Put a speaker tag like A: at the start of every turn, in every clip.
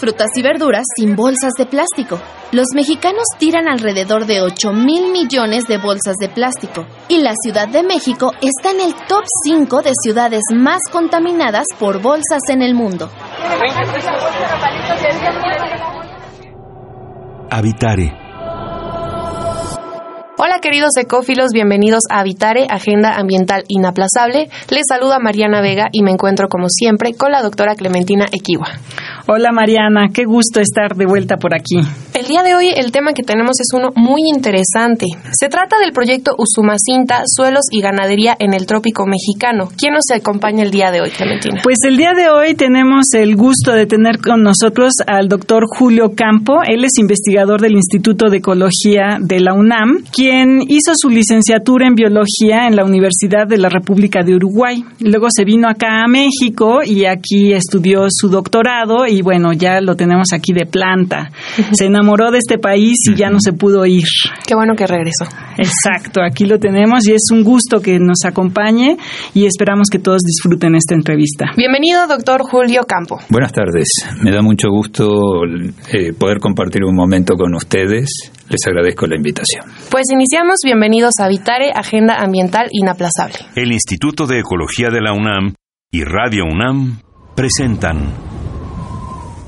A: Frutas y verduras sin bolsas de plástico. Los mexicanos tiran alrededor de 8 mil millones de bolsas de plástico y la Ciudad de México está en el top 5 de ciudades más contaminadas por bolsas en el mundo.
B: Habitare
C: Hola queridos ecófilos, bienvenidos a Habitare, Agenda Ambiental Inaplazable. Les saluda Mariana Vega y me encuentro como siempre con la doctora Clementina Equiwa.
D: Hola Mariana, qué gusto estar de vuelta por aquí.
C: El día de hoy el tema que tenemos es uno muy interesante. Se trata del proyecto Usumacinta, Suelos y Ganadería en el Trópico Mexicano. ¿Quién nos acompaña el día de hoy, Clementina?
D: Pues el día de hoy tenemos el gusto de tener con nosotros al doctor Julio Campo. Él es investigador del Instituto de Ecología de la UNAM, quien hizo su licenciatura en biología en la Universidad de la República de Uruguay. Luego se vino acá a México y aquí estudió su doctorado y bueno, ya lo tenemos aquí de planta. Se enamoró de este país y ya no se pudo ir.
C: Qué bueno que regresó.
D: Exacto, aquí lo tenemos y es un gusto que nos acompañe y esperamos que todos disfruten esta entrevista.
C: Bienvenido, doctor Julio Campo.
E: Buenas tardes, me da mucho gusto eh, poder compartir un momento con ustedes. Les agradezco la invitación.
C: Pues iniciamos. Bienvenidos a Vitare, Agenda Ambiental Inaplazable.
B: El Instituto de Ecología de la UNAM y Radio UNAM presentan.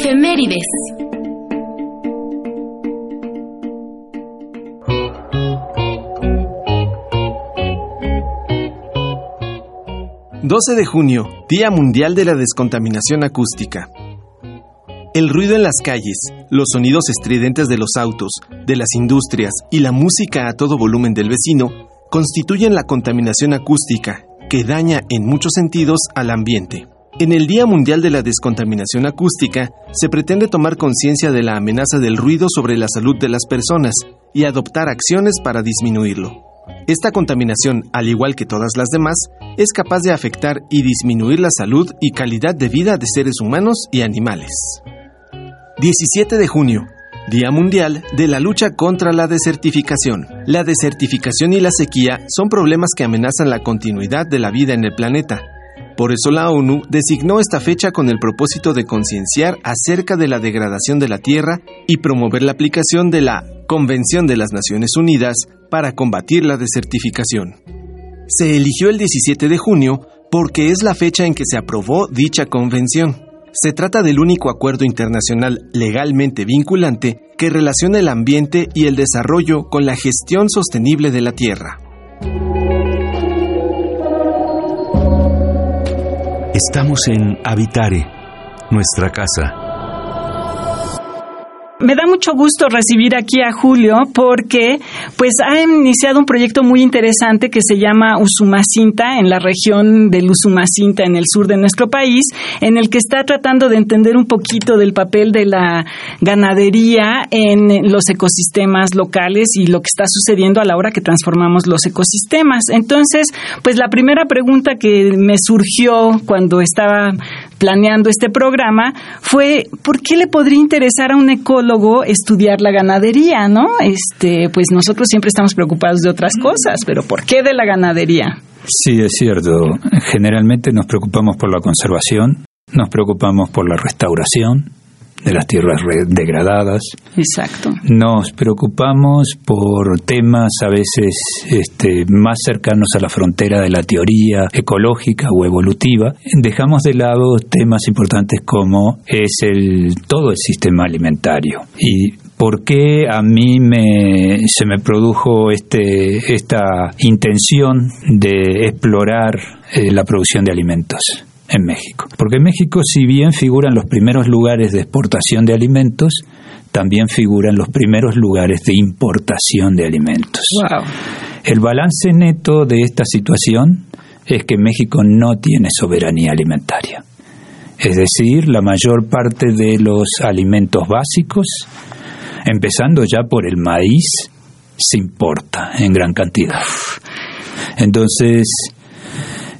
F: Ecoefemérides.
G: 12 de junio, Día Mundial de la Descontaminación Acústica. El ruido en las calles, los sonidos estridentes de los autos, de las industrias y la música a todo volumen del vecino constituyen la contaminación acústica, que daña en muchos sentidos al ambiente. En el Día Mundial de la Descontaminación Acústica se pretende tomar conciencia de la amenaza del ruido sobre la salud de las personas y adoptar acciones para disminuirlo. Esta contaminación, al igual que todas las demás, es capaz de afectar y disminuir la salud y calidad de vida de seres humanos y animales. 17 de junio, Día Mundial de la Lucha contra la Desertificación. La desertificación y la sequía son problemas que amenazan la continuidad de la vida en el planeta. Por eso la ONU designó esta fecha con el propósito de concienciar acerca de la degradación de la Tierra y promover la aplicación de la Convención de las Naciones Unidas para combatir la desertificación. Se eligió el 17 de junio porque es la fecha en que se aprobó dicha convención. Se trata del único acuerdo internacional legalmente vinculante que relaciona el ambiente y el desarrollo con la gestión sostenible de la Tierra.
B: Estamos en Habitare, nuestra casa
D: me da mucho gusto recibir aquí a Julio porque pues ha iniciado un proyecto muy interesante que se llama Usumacinta en la región del Usumacinta en el sur de nuestro país, en el que está tratando de entender un poquito del papel de la ganadería en los ecosistemas locales y lo que está sucediendo a la hora que transformamos los ecosistemas. Entonces, pues la primera pregunta que me surgió cuando estaba planeando este programa fue ¿por qué le podría interesar a un ecólogo estudiar la ganadería, no? Este, pues nosotros siempre estamos preocupados de otras cosas, pero ¿por qué de la ganadería?
E: Sí, es cierto. Generalmente nos preocupamos por la conservación, nos preocupamos por la restauración, de las tierras degradadas.
D: Exacto.
E: Nos preocupamos por temas a veces este, más cercanos a la frontera de la teoría ecológica o evolutiva. Dejamos de lado temas importantes como es el todo el sistema alimentario y por qué a mí me, se me produjo este, esta intención de explorar eh, la producción de alimentos en México. Porque en México, si bien figuran los primeros lugares de exportación de alimentos, también figuran los primeros lugares de importación de alimentos. El balance neto de esta situación es que México no tiene soberanía alimentaria. Es decir, la mayor parte de los alimentos básicos, empezando ya por el maíz, se importa en gran cantidad. Entonces,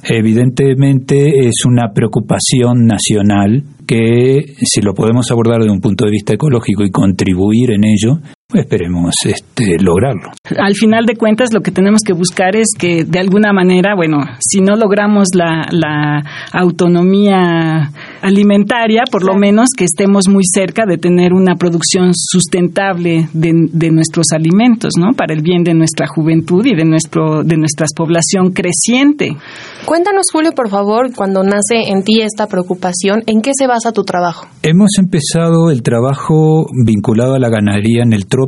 E: evidentemente es una preocupación nacional que si lo podemos abordar desde un punto de vista ecológico y contribuir en ello, esperemos este, lograrlo.
D: Al final de cuentas, lo que tenemos que buscar es que, de alguna manera, bueno, si no logramos la, la autonomía alimentaria, por lo menos que estemos muy cerca de tener una producción sustentable de, de, nuestros alimentos, ¿no? Para el bien de nuestra juventud y de nuestro de nuestra población creciente.
C: Cuéntanos, Julio, por favor, cuando nace en ti esta preocupación, ¿en qué se basa tu trabajo?
E: Hemos empezado el trabajo vinculado a la ganadería en el trópico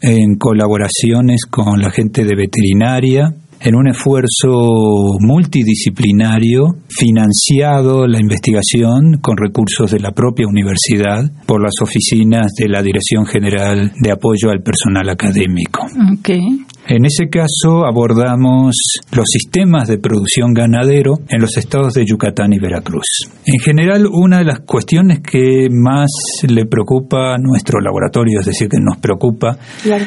E: en colaboraciones con la gente de veterinaria, en un esfuerzo multidisciplinario, financiado la investigación con recursos de la propia universidad por las oficinas de la Dirección General de Apoyo al Personal Académico. En ese caso abordamos los sistemas de producción ganadero en los estados de Yucatán y Veracruz. En general, una de las cuestiones que más le preocupa a nuestro laboratorio, es decir, que nos preocupa,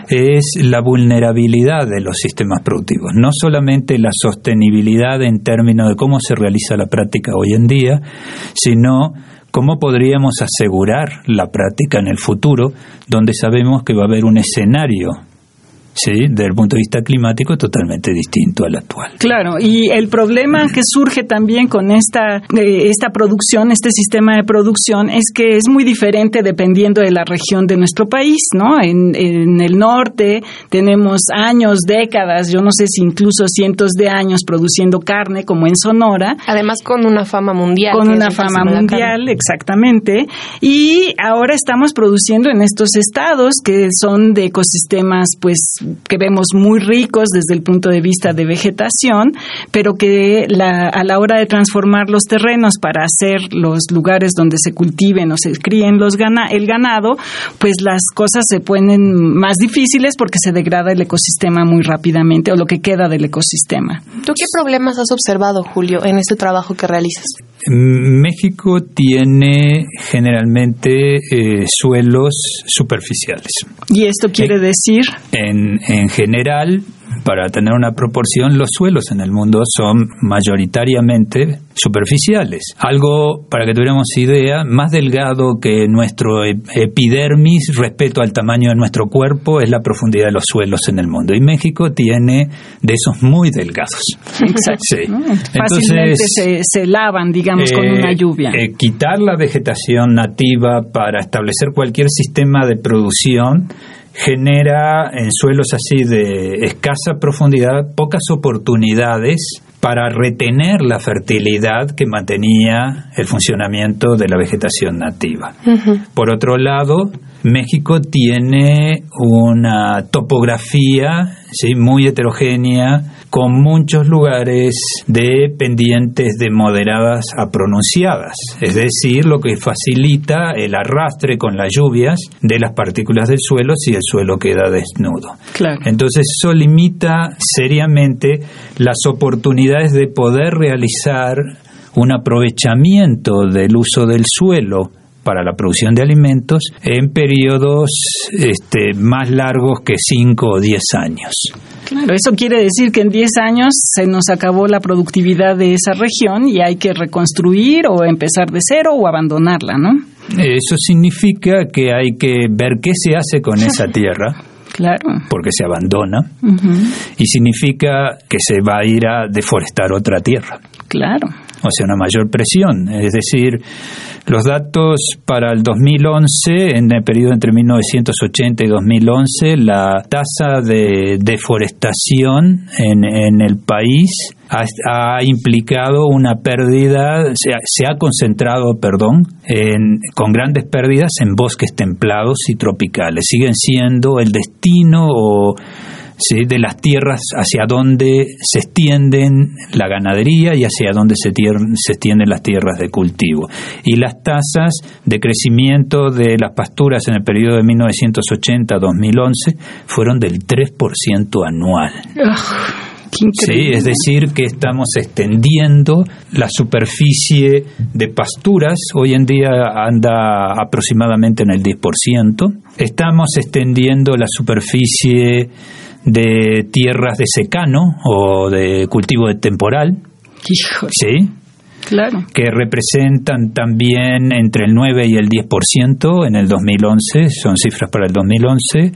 E: es la vulnerabilidad de los sistemas productivos. No solamente la sostenibilidad en términos de cómo se realiza la práctica hoy en día, sino ¿Cómo podríamos asegurar la práctica en el futuro, donde sabemos que va a haber un escenario ¿sí? desde el punto de vista climático totalmente distinto al actual.
D: Claro, y el problema que surge también con esta, eh, esta producción, este sistema de producción, es que es muy diferente dependiendo de la región de nuestro país, ¿no? En, en el norte tenemos años, décadas, yo no sé si incluso cientos de años produciendo carne, como en Sonora.
C: Además con una fama mundial.
D: Con una fama mundial, exactamente. Y ahora estamos produciendo en estos estados que son de ecosistemas, pues, que vemos muy ricos desde el punto de vista de vegetación, pero que a la hora de transformar los terrenos para hacer los lugares donde se cultiven o se críen los el ganado, pues las cosas se ponen más difíciles porque se degrada el ecosistema muy rápidamente o lo que queda del ecosistema.
C: ¿Tú qué problemas has observado, Julio, en este trabajo que realizas?
E: México tiene generalmente eh, suelos superficiales.
D: ¿Y esto quiere decir?
E: En, en general, para tener una proporción, los suelos en el mundo son mayoritariamente superficiales. Algo, para que tuviéramos idea, más delgado que nuestro epidermis respecto al tamaño de nuestro cuerpo es la profundidad de los suelos en el mundo. Y México tiene de esos muy delgados.
D: Exacto. Fácilmente se, lavan, digamos, con una eh, lluvia.
E: Eh, quitar la vegetación nativa para establecer cualquier sistema de producción genera en suelos así de escasa profundidad pocas oportunidades para retener la fertilidad que mantenía el funcionamiento de la vegetación nativa. Por otro lado, México tiene una topografía ¿sí? muy heterogénea, con muchos lugares de pendientes de moderadas a pronunciadas, es decir, lo que facilita el arrastre con las lluvias de las partículas del suelo si el suelo queda desnudo. Entonces eso limita seriamente las oportunidades de poder realizar un aprovechamiento del uso del suelo para la producción de alimentos en periodos este, más largos que 5 o 10 años.
D: Claro, eso quiere decir que en 10 años se nos acabó la productividad de esa región y hay que reconstruir o empezar de cero o abandonarla, ¿no?
E: Eso significa que hay que ver qué se hace con esa tierra.
D: Claro.
E: Porque se abandona. Y significa que se va a ir a deforestar otra tierra.
D: Claro.
E: O sea, una mayor presión. Es decir, los datos para el 2011, en el periodo entre 1980 y 2011, la tasa de deforestación en, en el país ha, implicado una pérdida, se ha, se ha concentrado, perdón, en, con grandes pérdidas en bosques templados y tropicales. Siguen siendo el destino o de las tierras hacia donde se extienden la ganadería y hacia donde se, se extienden las tierras de cultivo. Y las tasas de crecimiento de las pasturas en el periodo de 1980 a 2011 fueron del 3% anual. Sí, es decir, que estamos extendiendo la superficie de pasturas, hoy en día anda aproximadamente en el 10%, estamos extendiendo la superficie de tierras de secano o de cultivo de temporal. Sí. Que representan también entre el 9 y el 10% en el 2011, son cifras para el 2011.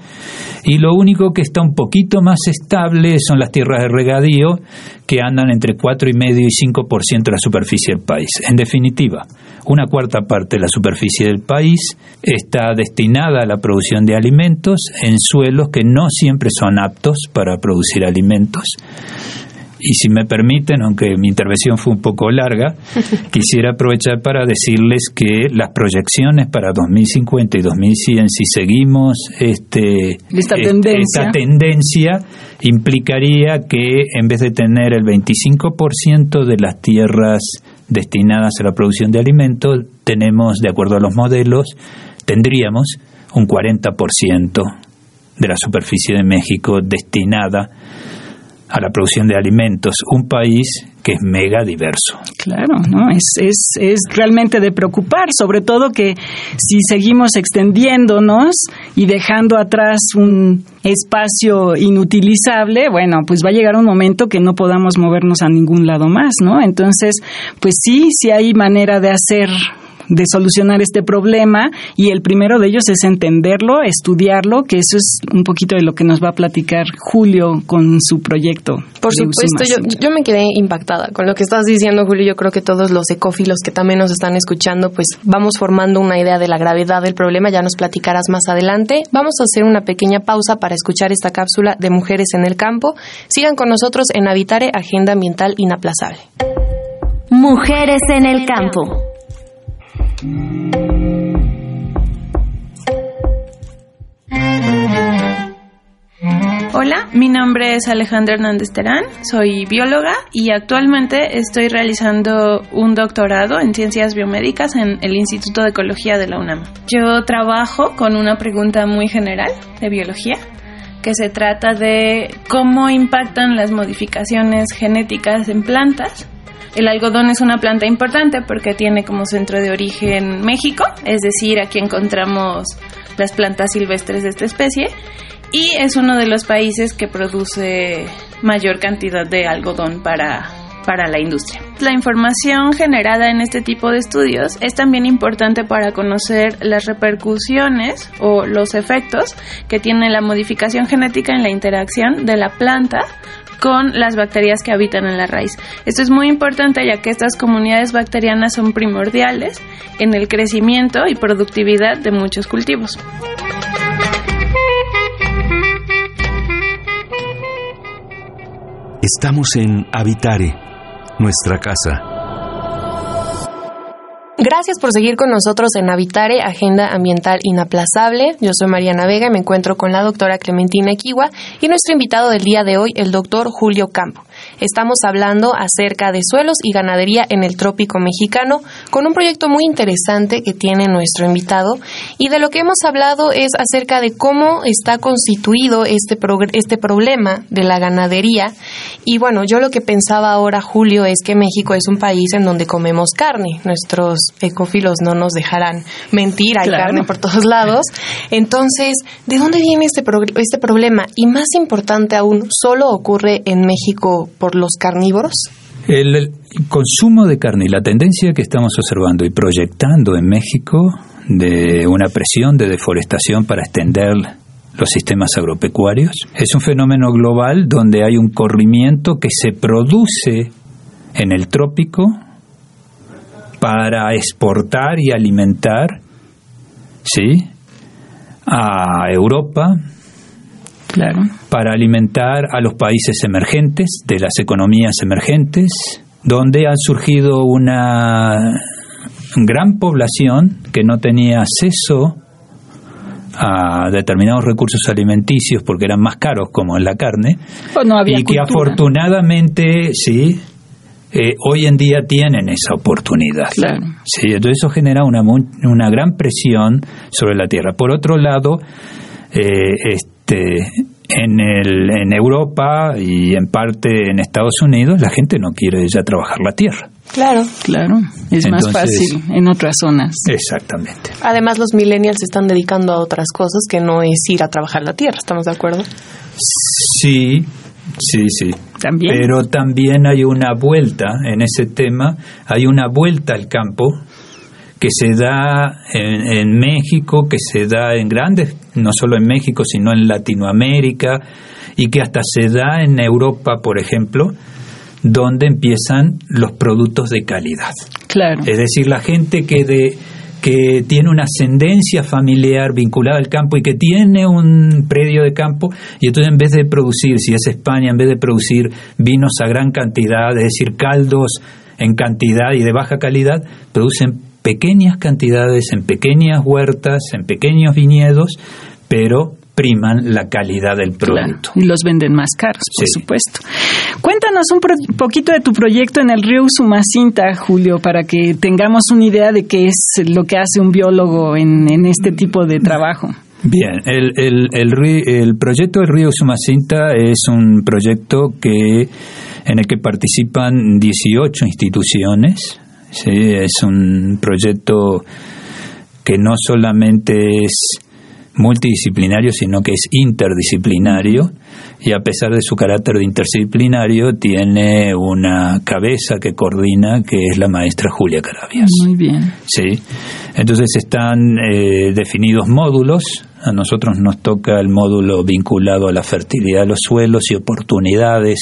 E: Y lo único que está un poquito más estable son las tierras de regadío, que andan entre 4,5 y 5% de la superficie del país. En definitiva, una cuarta parte de la superficie del país está destinada a la producción de alimentos en suelos que no siempre son aptos para producir alimentos. Y si me permiten, aunque mi intervención fue un poco larga, quisiera aprovechar para decirles que las proyecciones para 2050 y 2100, si seguimos este,
D: esta, tendencia.
E: esta tendencia, implicaría que en vez de tener el 25% de las tierras destinadas a la producción de alimentos, tenemos, de acuerdo a los modelos, tendríamos un 40% de la superficie de México destinada a la producción de alimentos, un país que es mega diverso.
D: Claro, ¿no? Es, es, es realmente de preocupar, sobre todo que si seguimos extendiéndonos y dejando atrás un espacio inutilizable, bueno, pues va a llegar un momento que no podamos movernos a ningún lado más, ¿no? Entonces, pues sí, sí hay manera de hacer de solucionar este problema y el primero de ellos es entenderlo, estudiarlo, que eso es un poquito de lo que nos va a platicar Julio con su proyecto.
C: Por supuesto, yo, yo, me quedé impactada con lo que estás diciendo, Julio. Yo creo que todos los ecófilos que también nos están escuchando, pues vamos formando una idea de la gravedad del problema, ya nos platicarás más adelante. Vamos a hacer una pequeña pausa para escuchar esta cápsula de Mujeres en el Campo. Sigan con nosotros en Habitare, Agenda Ambiental Inaplazable.
A: Mujeres en el Campo.
H: Hola, mi nombre es Alejandra Hernández Terán, soy bióloga y actualmente estoy realizando un doctorado en ciencias biomédicas en el Instituto de Ecología de la UNAM. Yo trabajo con una pregunta muy general de biología que se trata de cómo impactan las modificaciones genéticas en plantas el algodón es una planta importante porque tiene como centro de origen México, es decir, aquí encontramos las plantas silvestres de esta especie y es uno de los países que produce mayor cantidad de algodón para, para la industria. La información generada en este tipo de estudios es también importante para conocer las repercusiones o los efectos que tiene la modificación genética en la interacción de la planta con las bacterias que habitan en la raíz. Esto es muy importante ya que estas comunidades bacterianas son primordiales en el crecimiento y productividad de muchos cultivos.
B: Estamos en Habitare, nuestra casa.
C: Gracias por seguir con nosotros en Habitare, Agenda Ambiental Inaplazable. Yo soy Mariana Vega y me encuentro con la doctora Clementina Equiwa y nuestro invitado del día de hoy, el doctor Julio Campo. Estamos hablando acerca de suelos y ganadería en el trópico mexicano con un proyecto muy interesante que tiene nuestro invitado y de lo que hemos hablado es acerca de cómo está constituido este, este problema de la ganadería y bueno, yo lo que pensaba ahora, Julio, es que México es un país en donde comemos carne. Nuestros ecófilos no nos dejarán mentir, hay carne por todos lados. Entonces, ¿de dónde viene este, este problema? Y más importante aún, ¿solo ocurre en México por los carnívoros?
E: El, consumo de carne y la tendencia que estamos observando y proyectando en México de una presión de deforestación para extender los sistemas agropecuarios es un fenómeno global donde hay un corrimiento que se produce en el trópico para exportar y alimentar, ¿sí? A Europa,
D: claro.
E: para alimentar a los países emergentes, de las economías emergentes, donde ha surgido una gran población que no tenía acceso a determinados recursos alimenticios porque eran más caros como en la carne
D: Pues no había
E: y que afortunadamente sí eh, hoy en día tienen esa oportunidad
D: Claro.
E: sí entonces eso genera una una gran presión sobre la tierra por otro lado eh, este en el en Europa y en parte en Estados Unidos la gente no quiere ya trabajar la tierra
C: Claro.
D: Claro, es más fácil en otras zonas.
E: exactamente
C: Además, los millennials se están dedicando a otras cosas que no es ir a trabajar la tierra, ¿estamos de acuerdo?
E: Sí, sí, sí.
D: También.
E: Pero también hay una vuelta en ese tema, hay una vuelta al campo que se da en, en México, que se da en grandes, no solo en México, sino en Latinoamérica, y que hasta se da en Europa, por ejemplo, donde empiezan los productos de calidad.
D: Claro.
E: Es decir, la gente que de que tiene una ascendencia familiar vinculada al campo y que tiene un predio de campo y entonces en vez de producir, si es España, en vez de producir vinos a gran cantidad, es decir, caldos en cantidad y de baja calidad, producen pequeñas cantidades en pequeñas huertas, en pequeños viñedos, pero priman la calidad del
D: Claro,
E: producto.
D: y los venden más caros, por
E: Sí.
D: supuesto. Cuéntanos un pro- poquito de tu proyecto en el río Usumacinta, Julio, para que tengamos una idea de qué es lo que hace un biólogo en, en este tipo de trabajo.
E: Bien, el, el, el proyecto del río Sumacinta es un proyecto que en el que participan 18 instituciones. ¿Sí? Es un proyecto que no solamente es multidisciplinario, sino que es interdisciplinario y a pesar de su carácter de interdisciplinario tiene una cabeza que coordina que es la maestra Julia Carabias.
D: Muy bien.
E: Sí, entonces están eh, definidos módulos. A nosotros nos toca el módulo vinculado a la fertilidad de los suelos y oportunidades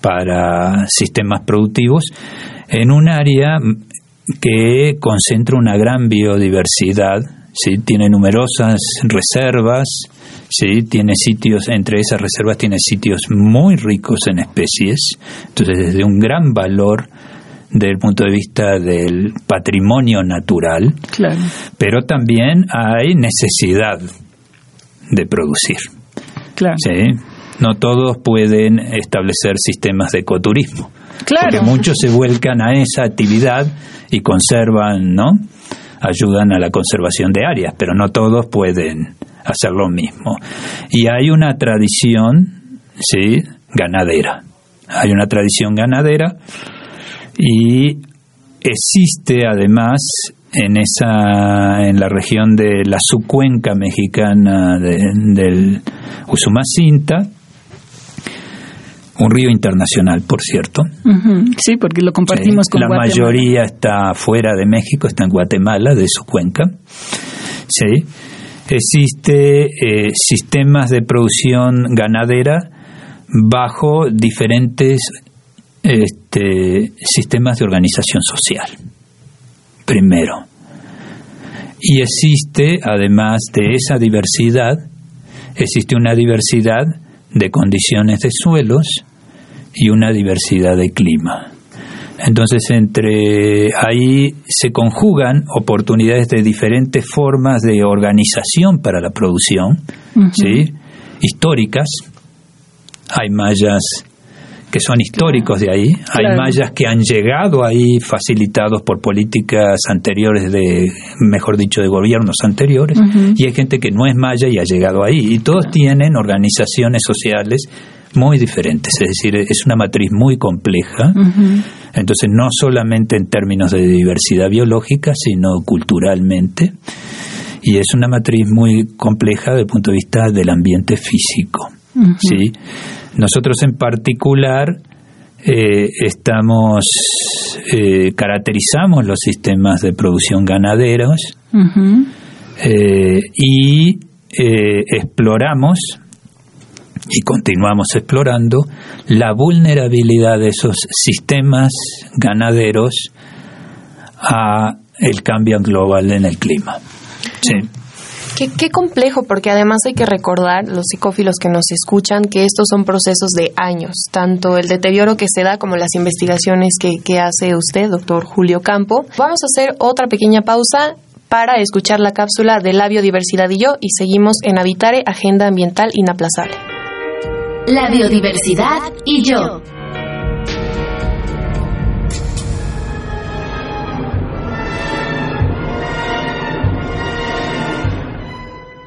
E: para sistemas productivos en un área que concentra una gran biodiversidad. ¿sí? Tiene numerosas reservas, ¿sí? tiene sitios, entre esas reservas tiene sitios muy ricos en especies, entonces desde un gran valor desde el punto de vista del patrimonio natural,
D: Claro.
E: pero también hay necesidad de producir.
D: Claro.
E: ¿sí? No todos pueden establecer sistemas de ecoturismo, Porque muchos se vuelcan a esa actividad y conservan, ¿no? Ayudan a la conservación de áreas, pero no todos pueden hacer lo mismo. Y hay una tradición, ¿sí? Ganadera. Hay una tradición ganadera y existe además en esa en la región de la subcuenca mexicana de- del Usumacinta un río internacional por cierto.
D: Sí, porque lo compartimos
E: Sí,
D: con
E: la
D: Guatemala.
E: mayoría está fuera de México está en Guatemala de su cuenca. Sí. Existe eh, sistemas de producción ganadera bajo diferentes este, sistemas de organización social. Primero. Y existe además de esa diversidad existe una diversidad de condiciones de suelos y una diversidad de clima entonces, entre ahí se conjugan oportunidades de diferentes formas de organización para la producción, ¿sí? históricas. Hay mayas que son históricos de ahí, hay
D: Claro.
E: mayas que han llegado ahí facilitados por políticas anteriores de, mejor dicho, de gobiernos anteriores, y hay gente que no es maya y ha llegado ahí, y todos tienen organizaciones sociales muy diferentes, es decir, es una matriz muy compleja. Entonces, no solamente en términos de diversidad biológica, sino culturalmente. Y es una matriz muy compleja desde el punto de vista del ambiente físico. ¿sí? Nosotros en particular eh, estamos, eh, caracterizamos los sistemas de producción ganaderos eh, y exploramos y continuamos explorando la vulnerabilidad de esos sistemas ganaderos a el cambio global en el clima. Sí.
C: Qué, complejo, porque además hay que recordar, los psicófilos que nos escuchan, que estos son procesos de años, tanto el deterioro que se da como las investigaciones que, que hace usted, doctor Julio Campo. Vamos a hacer otra pequeña pausa para escuchar la cápsula de la biodiversidad y yo y seguimos en Habitare, Agenda Ambiental Inaplazable.
A: La biodiversidad y yo.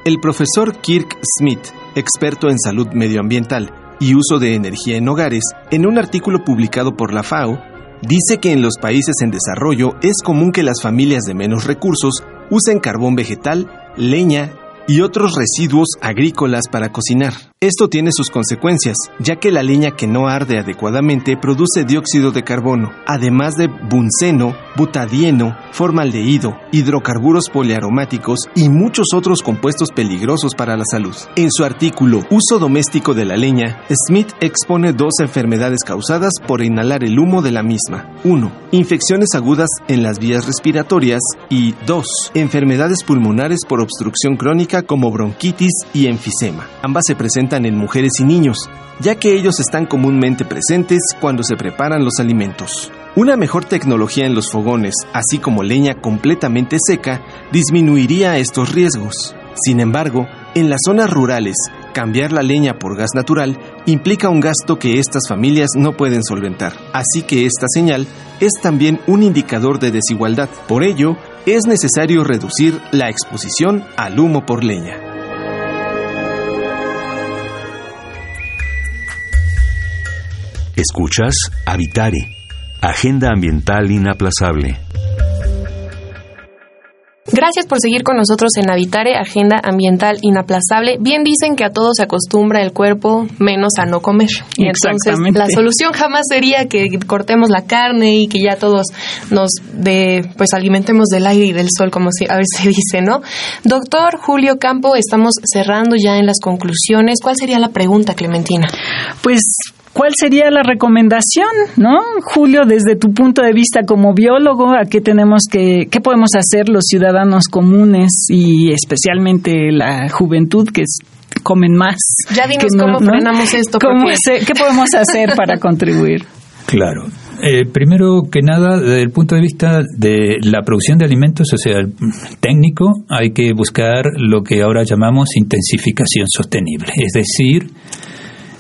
G: El profesor Kirk Smith, experto en salud medioambiental y uso de energía en hogares, en un artículo publicado por la FAO, dice que en los países en desarrollo es común que las familias de menos recursos usen carbón vegetal, leña y otros residuos agrícolas para cocinar. Esto tiene sus consecuencias, ya que la leña que no arde adecuadamente produce dióxido de carbono, además de bunceno, butadieno, formaldehído, hidrocarburos poliaromáticos y muchos otros compuestos peligrosos para la salud. En su artículo Uso doméstico de la leña, Smith expone dos enfermedades causadas por inhalar el humo de la misma. 1. Infecciones agudas en las vías respiratorias y 2. Enfermedades pulmonares por obstrucción crónica como bronquitis y enfisema. Ambas se presentan en mujeres y niños, ya que ellos están comúnmente presentes cuando se preparan los alimentos. Una mejor tecnología en los fogones, así como leña completamente seca, disminuiría estos riesgos. Sin embargo, en las zonas rurales, cambiar la leña por gas natural implica un gasto que estas familias no pueden solventar. Así que esta señal es también un indicador de desigualdad. Por ello, es necesario reducir la exposición al humo por leña.
B: Escuchas Habitare, Agenda Ambiental Inaplazable.
C: Gracias por seguir con nosotros en Habitare, Agenda Ambiental Inaplazable. Bien dicen que a todo se acostumbra el cuerpo, menos a no comer. Y entonces la solución jamás sería que cortemos la carne y que ya todos nos de, pues alimentemos del aire y del sol, como si, a veces se dice, ¿no? Doctor Julio Campo, estamos cerrando ya en las conclusiones. ¿Cuál sería la pregunta, Clementina?
D: Pues ¿Cuál sería la recomendación, no? Julio, desde tu punto de vista como biólogo, ¿a qué tenemos que, qué podemos hacer los ciudadanos comunes y especialmente la juventud que comen más?
C: Ya dinos cómo frenamos esto.
D: ¿Qué podemos hacer para contribuir?
E: Claro. Eh, primero que nada, desde el punto de vista de la producción de alimentos, o sea, técnico, hay que buscar lo que ahora llamamos intensificación sostenible, es decir,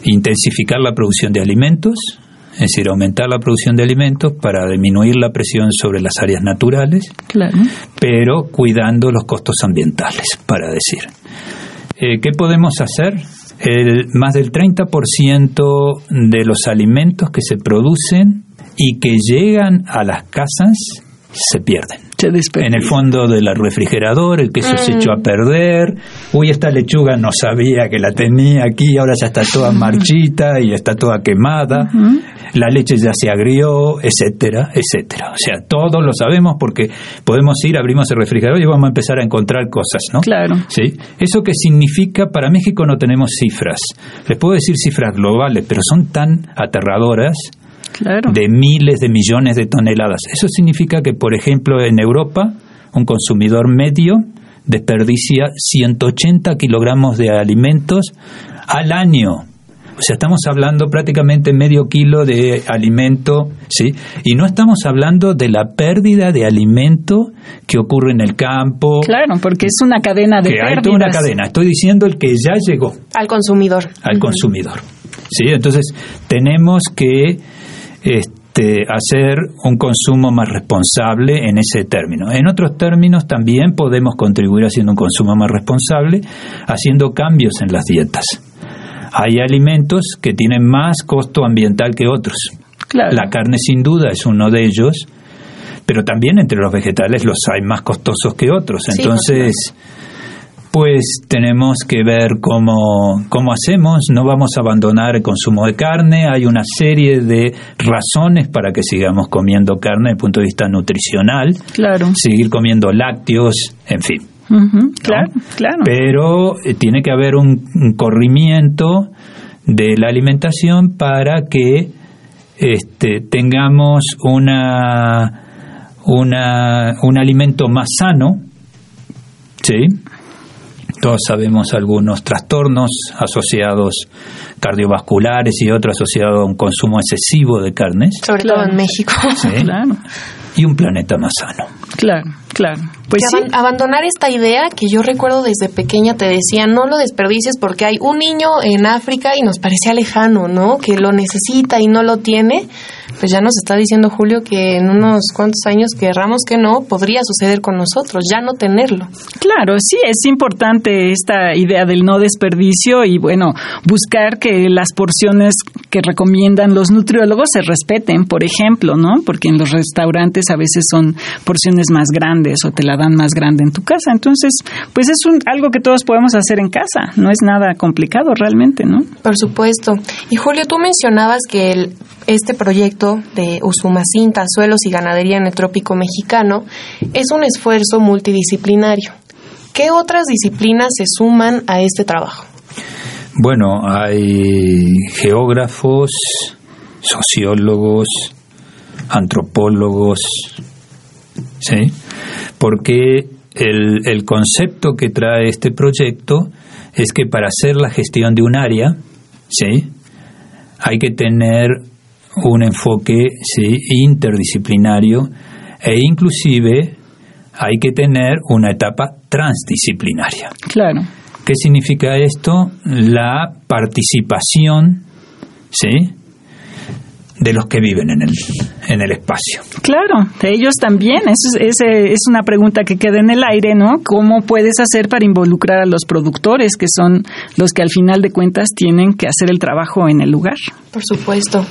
E: intensificar la producción de alimentos, es decir, aumentar la producción de alimentos para disminuir la presión sobre las áreas naturales, pero cuidando los costos ambientales, para decir. Eh, ¿Qué podemos hacer? El, más del 30% de los alimentos que se producen y que llegan a las casas se pierden. En el fondo del refrigerador, el queso se echó a perder. Uy, esta lechuga no sabía que la tenía aquí, ahora ya está toda marchita y está toda quemada. La leche ya se agrió, etcétera, etcétera. O sea, todos lo sabemos porque podemos ir, abrimos el refrigerador y vamos a empezar a encontrar cosas, ¿no?
D: Claro.
E: ¿Sí? ¿Eso qué significa? Para México no tenemos cifras. Les puedo decir cifras globales, pero son tan aterradoras de miles de millones de toneladas. Eso significa que, por ejemplo, en Europa, un consumidor medio desperdicia 180 kilogramos de alimentos al año. O sea, estamos hablando prácticamente medio kilo de alimento, ¿sí? Y no estamos hablando de la pérdida de alimento que ocurre en el campo.
D: Claro, porque es una cadena de
E: que Hay toda una cadena. Estoy diciendo el que ya llegó.
C: Al consumidor.
E: Al consumidor. ¿Sí? Entonces, tenemos que este, hacer un consumo más responsable en ese término. En otros términos, también podemos contribuir haciendo un consumo más responsable, haciendo cambios en las dietas. Hay alimentos que tienen más costo ambiental que otros. La carne sin duda es uno de ellos, pero también entre los vegetales los hay más costosos que otros. Entonces, pues tenemos que ver cómo, cómo hacemos. No vamos a abandonar el consumo de carne. Hay una serie de razones para que sigamos comiendo carne desde el punto de vista nutricional.
D: Claro.
E: Seguir comiendo lácteos, en fin.
D: Claro, claro.
E: Pero eh, tiene que haber un, corrimiento de la alimentación para que este, tengamos una, una, un alimento más sano, ¿sí? Todos sabemos algunos trastornos asociados cardiovasculares y otros asociados a un consumo excesivo de carnes.
C: Sobre todo en México.
E: ¿sí?
D: Claro.
E: Y un planeta más sano.
D: Claro, claro. Pues sí.
C: abandonar esta idea que yo recuerdo desde pequeña te decía, no lo desperdicies porque hay un niño en África y nos parecía lejano, ¿no? Que lo necesita y no lo tiene. Pues ya nos está diciendo Julio que en unos cuantos años, querramos que no, podría suceder con nosotros, ya no tenerlo.
D: Claro, sí, es importante esta idea del no desperdicio y bueno, buscar que las porciones que recomiendan los nutriólogos se respeten, por ejemplo, ¿no? Porque en los restaurantes a veces son porciones más grandes o te la dan más grande en tu casa. Entonces, pues es un, algo que todos podemos hacer en casa, no es nada complicado realmente, ¿no?
C: Por supuesto. Y Julio, tú mencionabas que el, este proyecto de Usumacinta, Suelos y Ganadería en el Trópico Mexicano, es un esfuerzo multidisciplinario. ¿Qué otras disciplinas se suman a este trabajo?
E: Bueno, hay geógrafos, sociólogos, antropólogos, ¿sí? Porque el, el concepto que trae este proyecto es que para hacer la gestión de un área, ¿sí? Hay que tener un enfoque ¿sí? interdisciplinario e inclusive hay que tener una etapa transdisciplinaria.
D: Claro.
E: ¿Qué significa esto? La participación, ¿sí? de los que viven en el, en el espacio.
D: Claro, de ellos también. Es, es, es, una pregunta que queda en el aire, ¿no? ¿Cómo puedes hacer para involucrar a los productores, que son los que al final de cuentas tienen que hacer el trabajo en el lugar?
C: Por supuesto.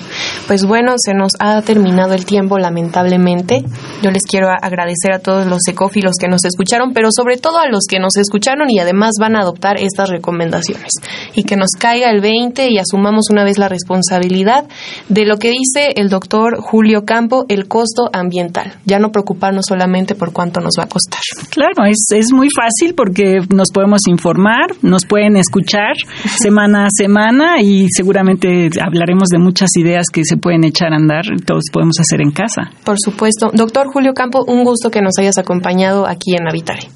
C: Pues bueno, se nos ha terminado el tiempo, lamentablemente. Yo les quiero agradecer a todos los ecófilos que nos escucharon, pero sobre todo a los que nos escucharon y además van a adoptar estas recomendaciones. Y que nos caiga el 20 y asumamos una vez la responsabilidad de lo que dice el doctor Julio Campo, el costo ambiental. Ya no preocuparnos solamente por cuánto nos va a costar.
D: Claro, es, es muy fácil porque nos podemos informar, nos pueden escuchar semana a semana y seguramente hablaremos de muchas ideas que se pueden echar a andar todos podemos hacer en casa.
C: Por supuesto. Doctor Julio Campo, un gusto que nos hayas acompañado aquí en Habitare.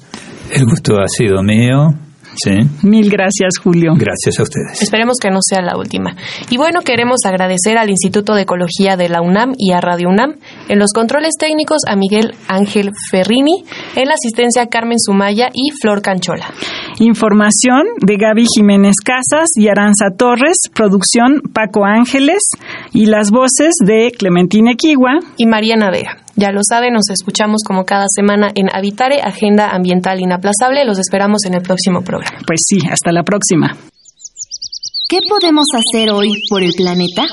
E: El gusto ha sido mío. Sí.
D: Mil gracias, Julio.
E: Gracias a ustedes.
C: Esperemos que no sea la última. Y bueno, queremos agradecer al Instituto de Ecología de la UNAM y a Radio UNAM, en los controles técnicos a Miguel Ángel Ferrini, en la asistencia Carmen Sumaya y Flor Canchola.
D: Información de Gaby Jiménez Casas y Aranza Torres, producción Paco Ángeles y las voces de Clementina Equigua
C: y Mariana Vega. Ya lo saben, nos escuchamos como cada semana en Habitare, Agenda Ambiental Inaplazable. Los esperamos en el próximo programa.
D: Pues sí, hasta la próxima.
A: ¿Qué podemos hacer hoy por el planeta?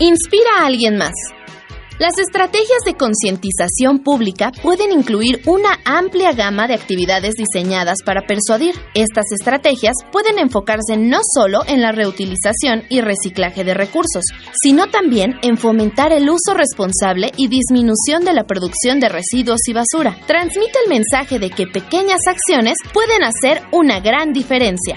A: Inspira a alguien más. Las estrategias de concientización pública pueden incluir una amplia gama de actividades diseñadas para persuadir. Estas estrategias pueden enfocarse no solo en la reutilización y reciclaje de recursos, sino también en fomentar el uso responsable y disminución de la producción de residuos y basura. Transmite el mensaje de que pequeñas acciones pueden hacer una gran diferencia.